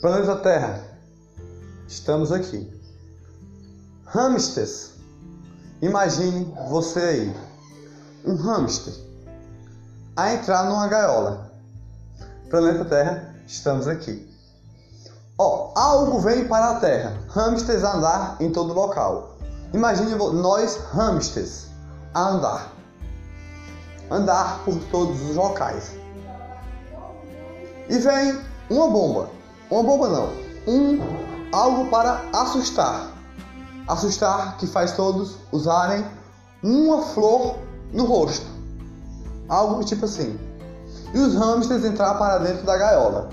Planeta Terra, estamos aqui. Hamsters, imagine você aí, um hamster, a entrar numa gaiola. Planeta Terra, estamos aqui. Ó, algo vem para a Terra, hamsters a andar em todo local. Imagine nós hamsters a andar, andar por todos os locais. E vem uma bomba, uma bomba não, um algo para assustar assustar que faz todos usarem uma flor no rosto. Algo tipo assim. E os hamsters entrar para dentro da gaiola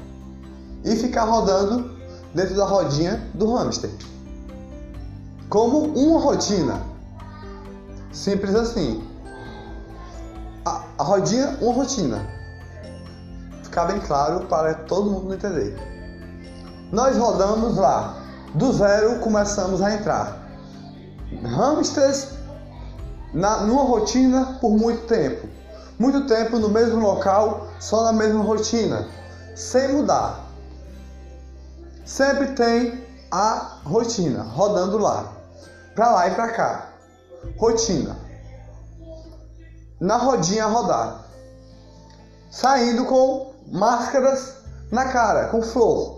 e ficar rodando dentro da rodinha do hamster. Como uma rotina. Simples assim. A, a rodinha, uma rotina. Ficar bem claro para todo mundo entender. Nós rodamos lá. Do zero começamos a entrar hamsters na, numa rotina por muito tempo. Muito tempo no mesmo local, só na mesma rotina, sem mudar. Sempre tem a rotina rodando lá, para lá e para cá. Rotina. Na rodinha rodar. Saindo com máscaras na cara, com flor.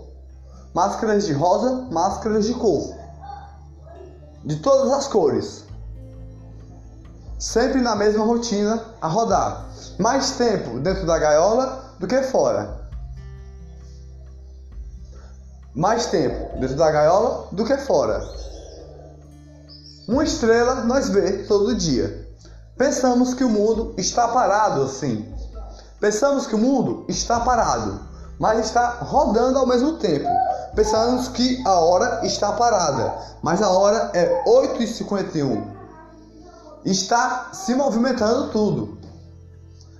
Máscaras de rosa, máscaras de cor de todas as cores. Sempre na mesma rotina a rodar. Mais tempo dentro da gaiola do que fora. Mais tempo dentro da gaiola do que fora. Uma estrela nós vê todo dia. Pensamos que o mundo está parado assim. Pensamos que o mundo está parado, mas está rodando ao mesmo tempo pensamos que a hora está parada, mas a hora é 8h51. Está se movimentando tudo.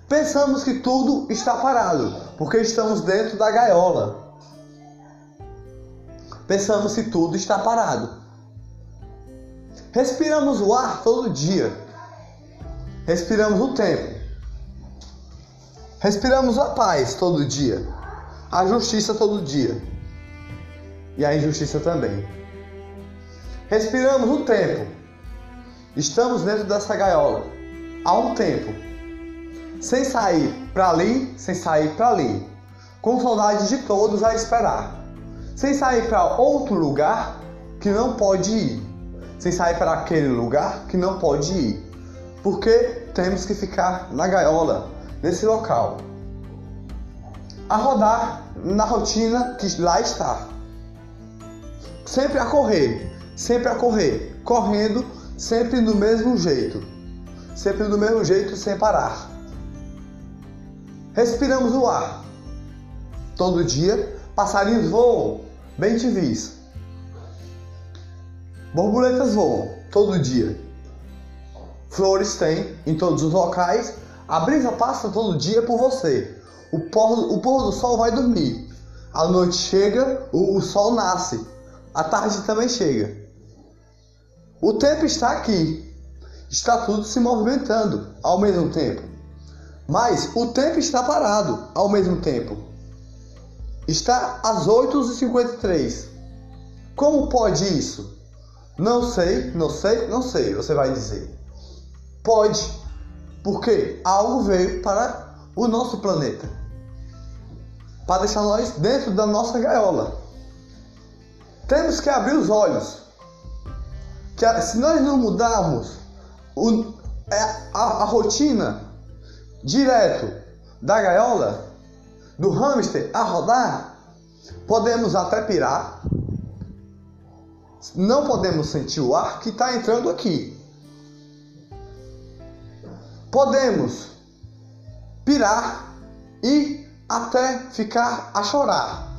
Pensamos que tudo está parado, porque estamos dentro da gaiola. Pensamos que tudo está parado. Respiramos o ar todo dia. Respiramos o tempo. Respiramos a paz todo dia. A justiça todo dia e a injustiça também. Respiramos o tempo. Estamos dentro dessa gaiola. Há um tempo, sem sair para ali, sem sair para ali, com saudade de todos a esperar, sem sair para outro lugar que não pode ir, sem sair para aquele lugar que não pode ir, porque temos que ficar na gaiola, nesse local, a rodar na rotina que lá está sempre a correr, sempre a correr, correndo sempre do mesmo jeito, sempre do mesmo jeito sem parar. Respiramos o ar. Todo dia, passarinhos voam, bem te vis. Borboletas voam todo dia. Flores tem em todos os locais. A brisa passa todo dia por você. O pôr, o pôr do sol vai dormir. A noite chega, o, o sol nasce a tarde também chega. O tempo está aqui. Está tudo se movimentando ao mesmo tempo. Mas o tempo está parado ao mesmo tempo. Está às 8h53. Como pode isso? Não sei, não sei, não sei, você vai dizer. Pode, porque algo veio para o nosso planeta para deixar nós dentro da nossa gaiola. Temos que abrir os olhos. Que se nós não mudarmos o, é, a, a rotina direto da gaiola, do hamster a rodar, podemos até pirar. Não podemos sentir o ar que está entrando aqui. Podemos pirar e até ficar a chorar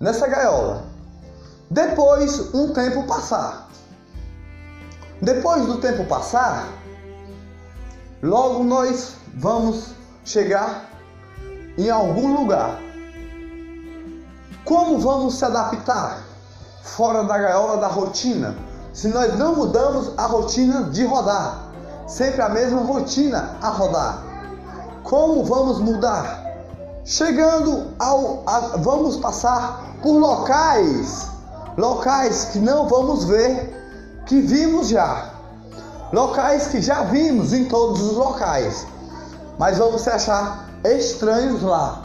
nessa gaiola. Depois, um tempo passar. Depois do tempo passar, logo nós vamos chegar em algum lugar. Como vamos se adaptar fora da gaiola da rotina se nós não mudamos a rotina de rodar? Sempre a mesma rotina a rodar. Como vamos mudar? Chegando ao. A, vamos passar por locais, locais que não vamos ver, que vimos já. Locais que já vimos em todos os locais, mas vamos se achar estranhos lá.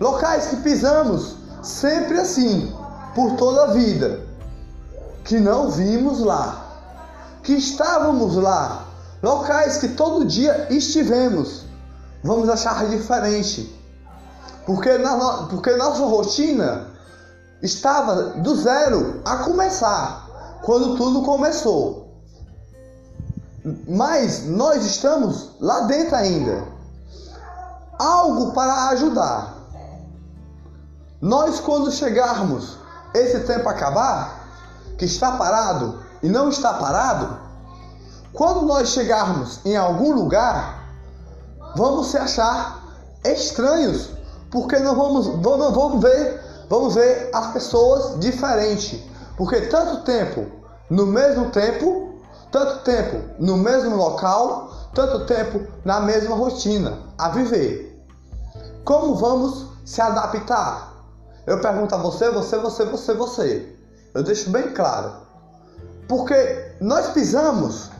Locais que pisamos sempre assim, por toda a vida, que não vimos lá, que estávamos lá, locais que todo dia estivemos, vamos achar diferente. Porque, na, porque nossa rotina estava do zero a começar, quando tudo começou. Mas nós estamos lá dentro ainda. Algo para ajudar. Nós, quando chegarmos esse tempo acabar, que está parado e não está parado, quando nós chegarmos em algum lugar, vamos se achar estranhos, porque não vamos, não vamos ver, vamos ver as pessoas diferentes, porque tanto tempo no mesmo tempo, tanto tempo no mesmo local, tanto tempo na mesma rotina a viver. Como vamos se adaptar? Eu pergunto a você, você, você, você, você. Eu deixo bem claro. Porque nós pisamos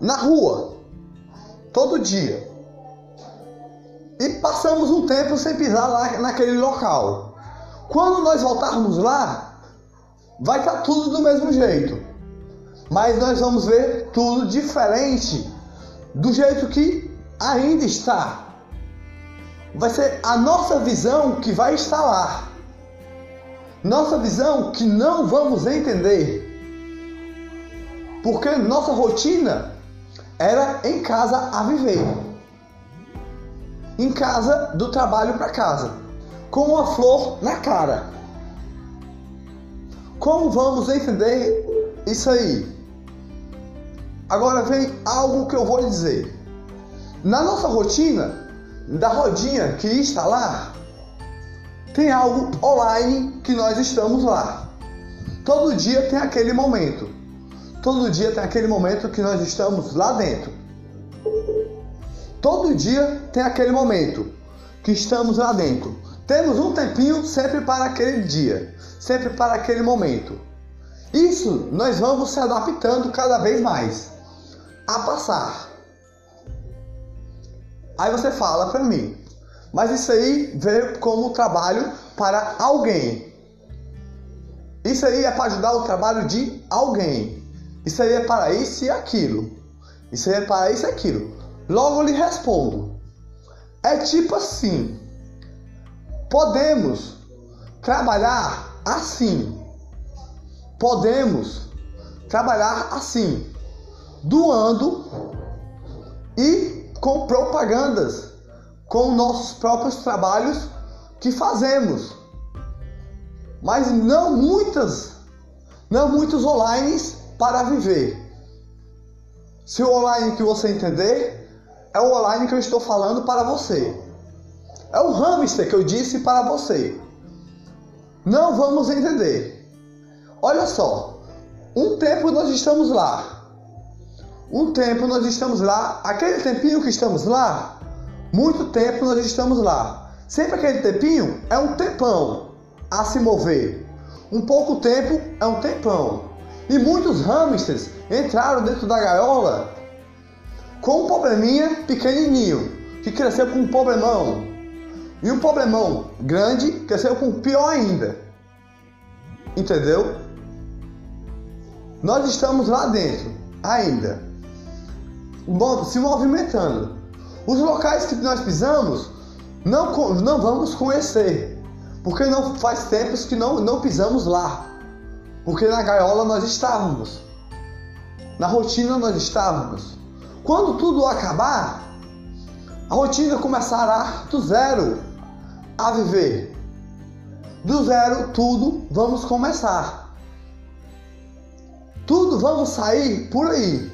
na rua todo dia e passamos um tempo sem pisar lá naquele local. Quando nós voltarmos lá, vai estar tá tudo do mesmo jeito, mas nós vamos ver tudo diferente do jeito que ainda está. Vai ser a nossa visão que vai estar lá. Nossa visão que não vamos entender. Porque nossa rotina era em casa a viver. Em casa, do trabalho para casa, com uma flor na cara. Como vamos entender isso aí? Agora vem algo que eu vou dizer. Na nossa rotina, da rodinha que está lá, tem algo online que nós estamos lá. Todo dia tem aquele momento. Todo dia tem aquele momento que nós estamos lá dentro. Todo dia tem aquele momento que estamos lá dentro. Temos um tempinho sempre para aquele dia, sempre para aquele momento. Isso nós vamos se adaptando cada vez mais a passar. Aí você fala para mim, mas isso aí veio como trabalho para alguém. Isso aí é para ajudar o trabalho de alguém. Isso aí é para isso e aquilo. Isso aí é para isso e aquilo. Logo lhe respondo. É tipo assim. Podemos trabalhar assim. Podemos trabalhar assim. Doando e com propagandas com nossos próprios trabalhos que fazemos. Mas não muitas, não muitos online para viver. Se o online que você entender, é o online que eu estou falando para você. É o hamster que eu disse para você. Não vamos entender. Olha só, um tempo nós estamos lá. Um tempo nós estamos lá. Aquele tempinho que estamos lá, muito tempo nós estamos lá. Sempre aquele tempinho é um tempão a se mover. Um pouco tempo é um tempão. E muitos hamsters entraram dentro da gaiola com um probleminha pequenininho, que cresceu com um problemão. E um problemão grande cresceu com pior ainda. Entendeu? Nós estamos lá dentro ainda, se movimentando. Os locais que nós pisamos não, não vamos conhecer, porque não faz tempos que não, não pisamos lá. Porque na gaiola nós estávamos. Na rotina nós estávamos. Quando tudo acabar, a rotina começará do zero a viver. Do zero, tudo vamos começar. Tudo vamos sair por aí.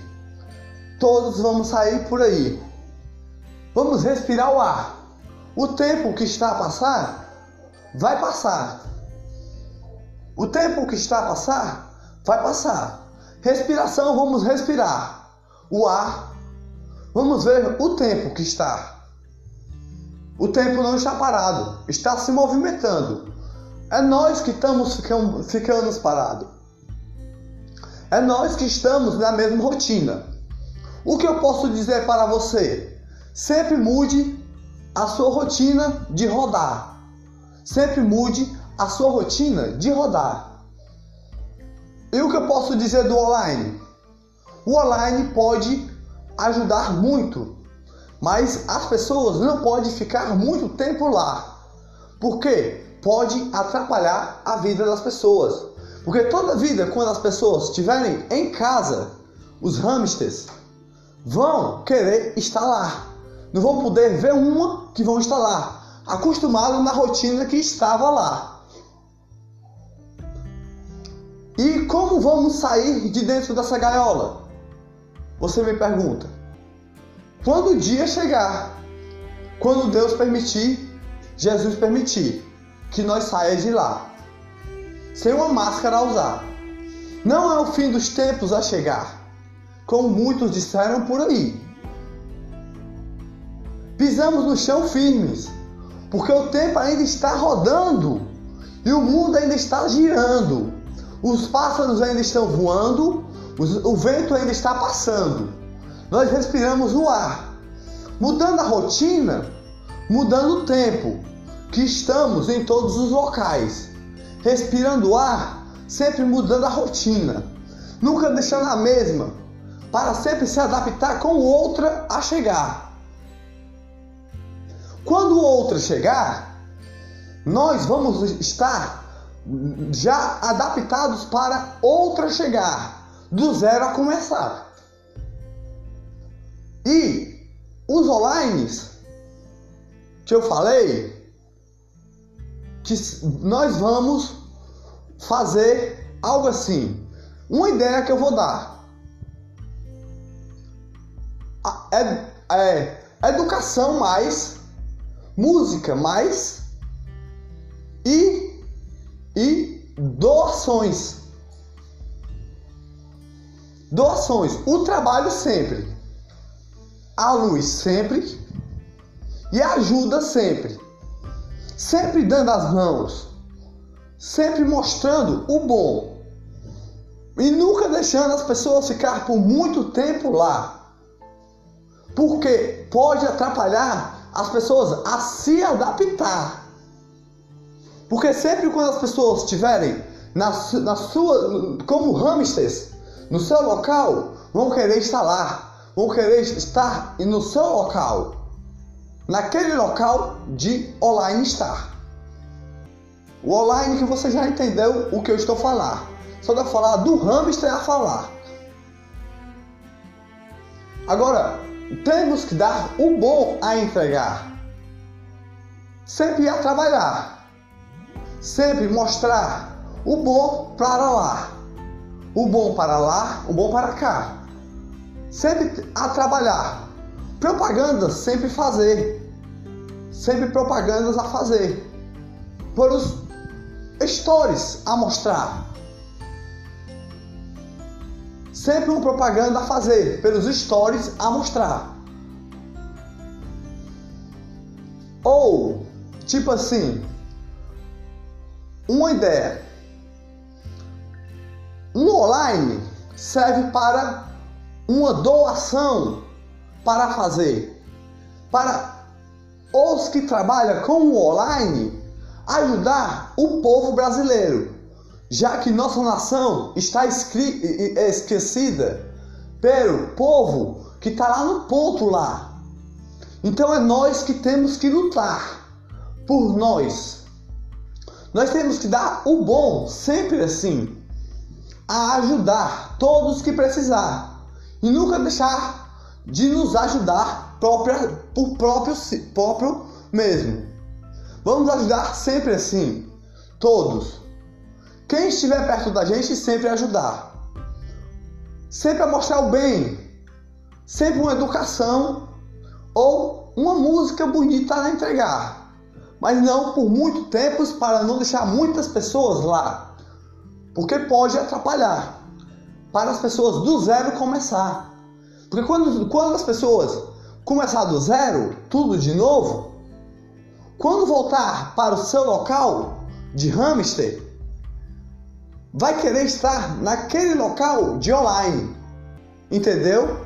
Todos vamos sair por aí. Vamos respirar o ar. O tempo que está a passar, vai passar. O tempo que está a passar, vai passar. Respiração, vamos respirar. O ar, vamos ver o tempo que está. O tempo não está parado, está se movimentando. É nós que estamos ficando, ficando parados. É nós que estamos na mesma rotina. O que eu posso dizer para você? Sempre mude a sua rotina de rodar. Sempre mude a sua rotina de rodar. E o que eu posso dizer do online? O online pode ajudar muito, mas as pessoas não podem ficar muito tempo lá. Por quê? Pode atrapalhar a vida das pessoas. Porque toda vida, quando as pessoas estiverem em casa, os hamsters vão querer estar lá. Não vão poder ver uma que vão estar lá, acostumado na rotina que estava lá. E como vamos sair de dentro dessa gaiola? Você me pergunta. Quando o dia chegar, quando Deus permitir, Jesus permitir que nós saia de lá, sem uma máscara a usar. Não é o fim dos tempos a chegar, como muitos disseram por aí. Pisamos no chão firmes, porque o tempo ainda está rodando e o mundo ainda está girando. Os pássaros ainda estão voando o vento ainda está passando. Nós respiramos o ar. Mudando a rotina, mudando o tempo, que estamos em todos os locais. Respirando o ar, sempre mudando a rotina. Nunca deixando a mesma, para sempre se adaptar com outra a chegar. Quando outra chegar, nós vamos estar já adaptados para outra chegar do zero a começar. E os online que eu falei, que nós vamos fazer algo assim. Uma ideia que eu vou dar é, é educação mais, música mais e, e doações. Doações, o trabalho sempre, a luz sempre e ajuda sempre. Sempre dando as mãos, sempre mostrando o bom e nunca deixando as pessoas ficar por muito tempo lá. Porque pode atrapalhar as pessoas a se adaptar. Porque sempre quando as pessoas estiverem na, na sua como hamsters no seu local, vão querer estar lá, vão querer estar no seu local, naquele local de online estar. O online que você já entendeu o que eu estou falando. Só de falar do hamster a falar. Agora, temos que dar o bom a entregar. Sempre a trabalhar. Sempre mostrar o bom para lá o bom para lá, o bom para cá. Sempre a trabalhar. Propagandas sempre fazer. Sempre propagandas a fazer. Por os stories a mostrar. Sempre uma propaganda a fazer, pelos stories a mostrar. Ou, tipo assim, uma ideia no online serve para uma doação para fazer. Para os que trabalham com o online ajudar o povo brasileiro, já que nossa nação está esquecida pelo povo que está lá no ponto lá. Então é nós que temos que lutar por nós. Nós temos que dar o bom, sempre assim a ajudar todos que precisar e nunca deixar de nos ajudar própria, por próprio, próprio mesmo. Vamos ajudar sempre assim, todos. Quem estiver perto da gente, sempre ajudar. Sempre a mostrar o bem. Sempre uma educação ou uma música bonita a entregar. Mas não por muito tempo para não deixar muitas pessoas lá porque pode atrapalhar para as pessoas do zero começar. Porque quando, quando as pessoas começar do zero, tudo de novo, quando voltar para o seu local de hamster, vai querer estar naquele local de online. Entendeu?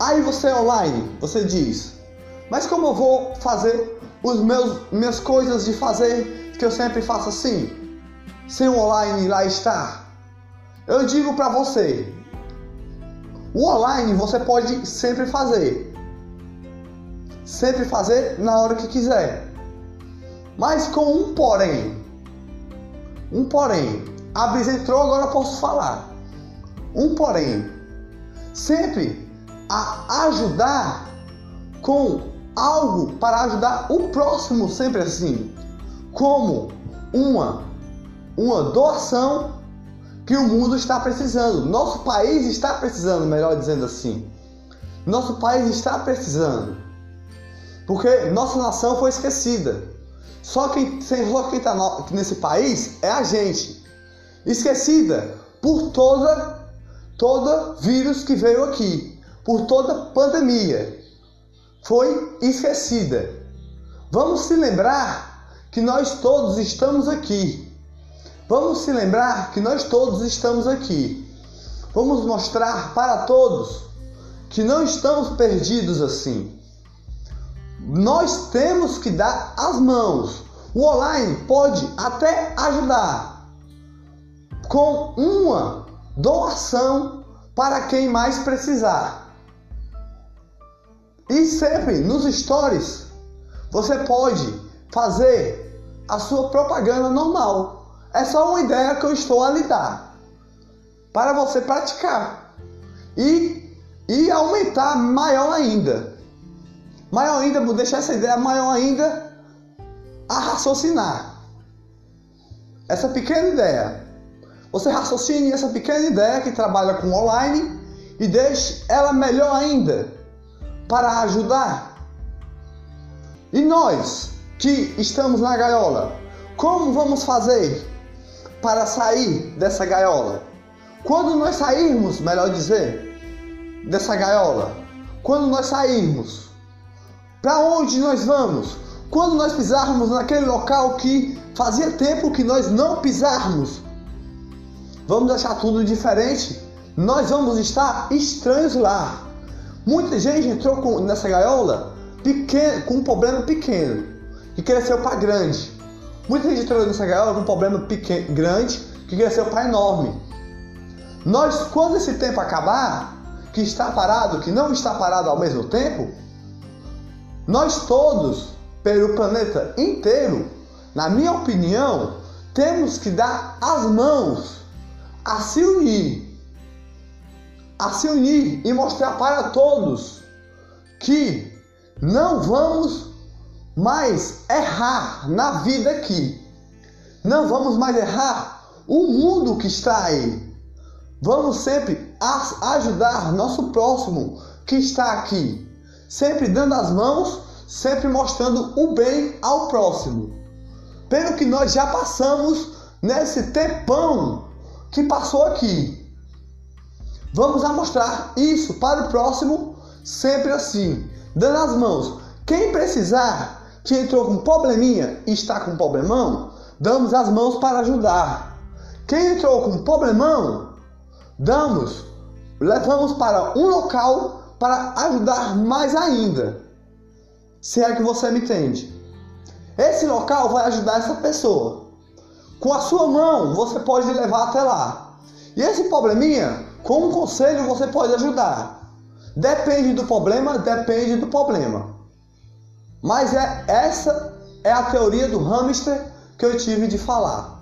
Aí você é online, você diz: "Mas como eu vou fazer os meus minhas coisas de fazer que eu sempre faço assim, sem online lá estar?" Eu digo para você, o online você pode sempre fazer. Sempre fazer na hora que quiser. Mas com um porém. Um porém. A brisa entrou, agora posso falar. Um porém. Sempre a ajudar com algo para ajudar o próximo, sempre assim. Como uma, uma doação que o mundo está precisando. Nosso país está precisando, melhor dizendo assim. Nosso país está precisando. Porque nossa nação foi esquecida. Só quem, está nesse país é a gente. Esquecida por toda, toda vírus que veio aqui. Por toda pandemia. Foi esquecida. Vamos se lembrar que nós todos estamos aqui Vamos se lembrar que nós todos estamos aqui. Vamos mostrar para todos que não estamos perdidos assim. Nós temos que dar as mãos. O online pode até ajudar com uma doação para quem mais precisar. E sempre nos stories você pode fazer a sua propaganda normal é só uma ideia que eu estou a lhe dar para você praticar e, e aumentar maior ainda. Maior ainda, vou deixar essa ideia maior ainda a raciocinar. Essa pequena ideia. Você raciocine essa pequena ideia que trabalha com online e deixe ela melhor ainda para ajudar. E nós que estamos na gaiola, como vamos fazer para sair dessa gaiola. Quando nós sairmos, melhor dizer, dessa gaiola, quando nós sairmos, para onde nós vamos? Quando nós pisarmos naquele local que fazia tempo que nós não pisarmos, vamos achar tudo diferente. Nós vamos estar estranhos lá. Muita gente entrou com, nessa gaiola pequeno, com um problema pequeno e cresceu para grande. Muita gente entrou nessa gaiola com um problema pequeno, grande que cresceu para enorme. Nós, quando esse tempo acabar, que está parado, que não está parado ao mesmo tempo, nós todos, pelo planeta inteiro, na minha opinião, temos que dar as mãos a se unir, a se unir e mostrar para todos que não vamos mais errar na vida aqui. Não vamos mais errar o mundo que está aí. Vamos sempre ajudar nosso próximo que está aqui, sempre dando as mãos, sempre mostrando o bem ao próximo. Pelo que nós já passamos nesse tempão que passou aqui. Vamos a mostrar isso para o próximo sempre assim, dando as mãos. Quem precisar que entrou com probleminha e está com problemão, damos as mãos para ajudar. Quem entrou com problemão, damos, levamos para um local para ajudar mais ainda. Se é que você me entende. Esse local vai ajudar essa pessoa. Com a sua mão, você pode levar até lá. E esse probleminha, com um conselho, você pode ajudar. Depende do problema, depende do problema. Mas é essa é a teoria do hamster que eu tive de falar.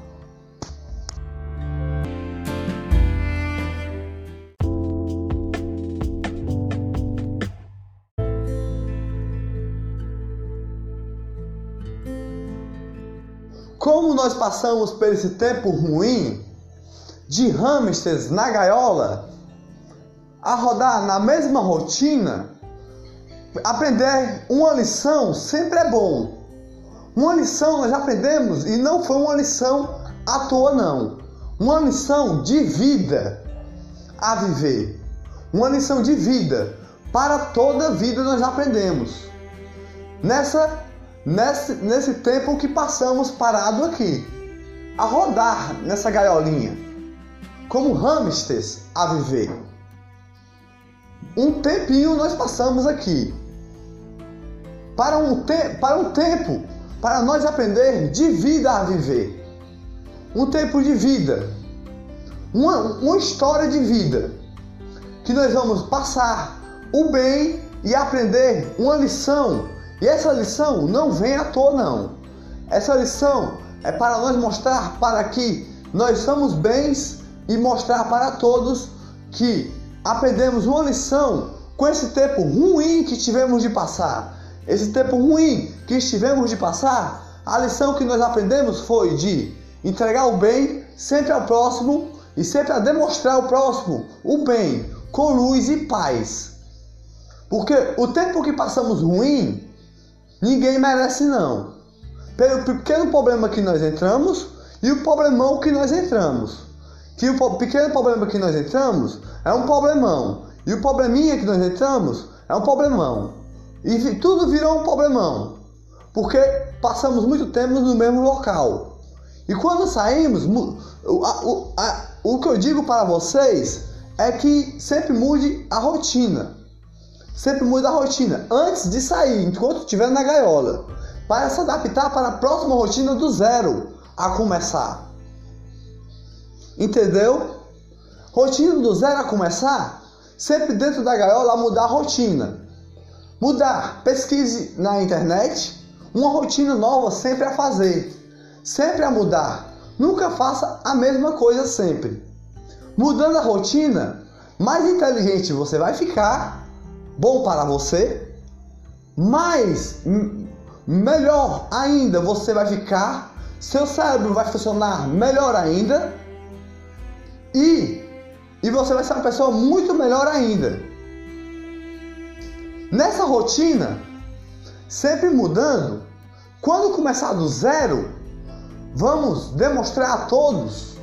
Como nós passamos por esse tempo ruim de hamsters na gaiola, a rodar na mesma rotina, Aprender uma lição sempre é bom. Uma lição nós aprendemos e não foi uma lição à toa, não. Uma lição de vida a viver. Uma lição de vida. Para toda a vida nós aprendemos. Nessa nesse, nesse tempo que passamos parado aqui, a rodar nessa gaiolinha, como hamsters a viver. Um tempinho nós passamos aqui. Para um, te para um tempo, para nós aprender de vida a viver. Um tempo de vida. Uma, uma história de vida. Que nós vamos passar o bem e aprender uma lição. E essa lição não vem à toa, não. Essa lição é para nós mostrar para que nós somos bens e mostrar para todos que aprendemos uma lição com esse tempo ruim que tivemos de passar. Esse tempo ruim que estivemos de passar, a lição que nós aprendemos foi de entregar o bem sempre ao próximo e sempre a demonstrar ao próximo o bem com luz e paz. Porque o tempo que passamos ruim, ninguém merece não. Pelo pequeno problema que nós entramos e o problemão que nós entramos. Que o pequeno problema que nós entramos é um problemão. E o probleminha que nós entramos é um problemão. E tudo virou um problemão. Porque passamos muito tempo no mesmo local. E quando saímos, o, a, a, o que eu digo para vocês é que sempre mude a rotina. Sempre mude a rotina antes de sair, enquanto estiver na gaiola, para se adaptar para a próxima rotina do zero a começar. Entendeu? Rotina do zero a começar, sempre dentro da gaiola mudar a rotina. Mudar, pesquise na internet uma rotina nova sempre a fazer, sempre a mudar. Nunca faça a mesma coisa sempre. Mudando a rotina, mais inteligente você vai ficar, bom para você, mais melhor ainda você vai ficar, seu cérebro vai funcionar melhor ainda e, e você vai ser uma pessoa muito melhor ainda. Nessa rotina, sempre mudando, quando começar do zero, vamos demonstrar a todos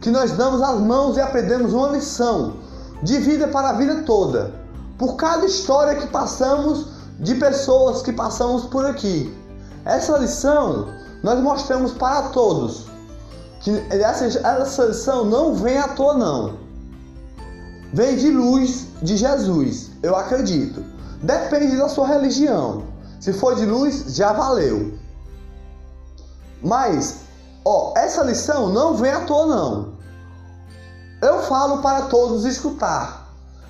que nós damos as mãos e aprendemos uma lição de vida para a vida toda. Por cada história que passamos, de pessoas que passamos por aqui. Essa lição nós mostramos para todos. Que essa, essa lição não vem à toa, não. Vem de luz de Jesus, eu acredito. Depende da sua religião. Se for de luz, já valeu. Mas, ó, essa lição não vem à toa, não. Eu falo para todos escutar.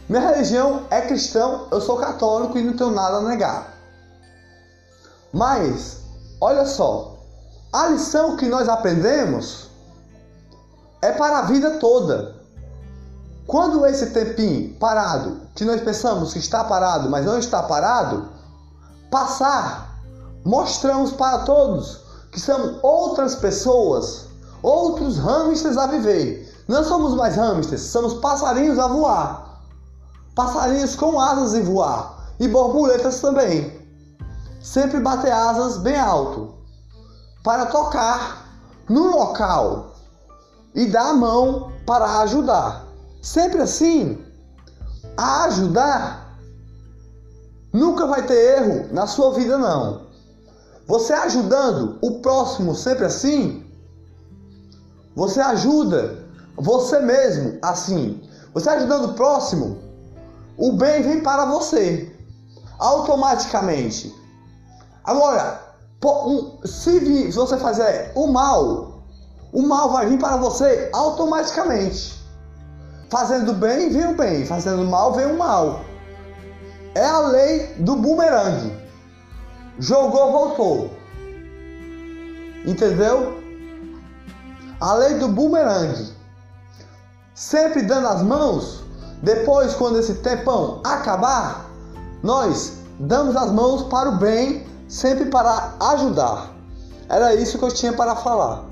Minha religião é cristão, eu sou católico e não tenho nada a negar. Mas, olha só, a lição que nós aprendemos é para a vida toda. Quando esse tempinho parado, que nós pensamos que está parado, mas não está parado, passar, mostramos para todos que são outras pessoas, outros hamsters a viver. Não somos mais hamsters, somos passarinhos a voar. Passarinhos com asas e voar. E borboletas também. Sempre bater asas bem alto para tocar no local e dar a mão para ajudar. Sempre assim, a ajudar nunca vai ter erro na sua vida não. Você ajudando o próximo sempre assim, você ajuda você mesmo assim. Você ajudando o próximo, o bem vem para você automaticamente. Agora, se você fazer o mal, o mal vai vir para você automaticamente. Fazendo bem, vem o bem. Fazendo mal, vem o mal. É a lei do bumerangue. Jogou, voltou. Entendeu? A lei do bumerangue. Sempre dando as mãos. Depois, quando esse tempão acabar, nós damos as mãos para o bem, sempre para ajudar. Era isso que eu tinha para falar.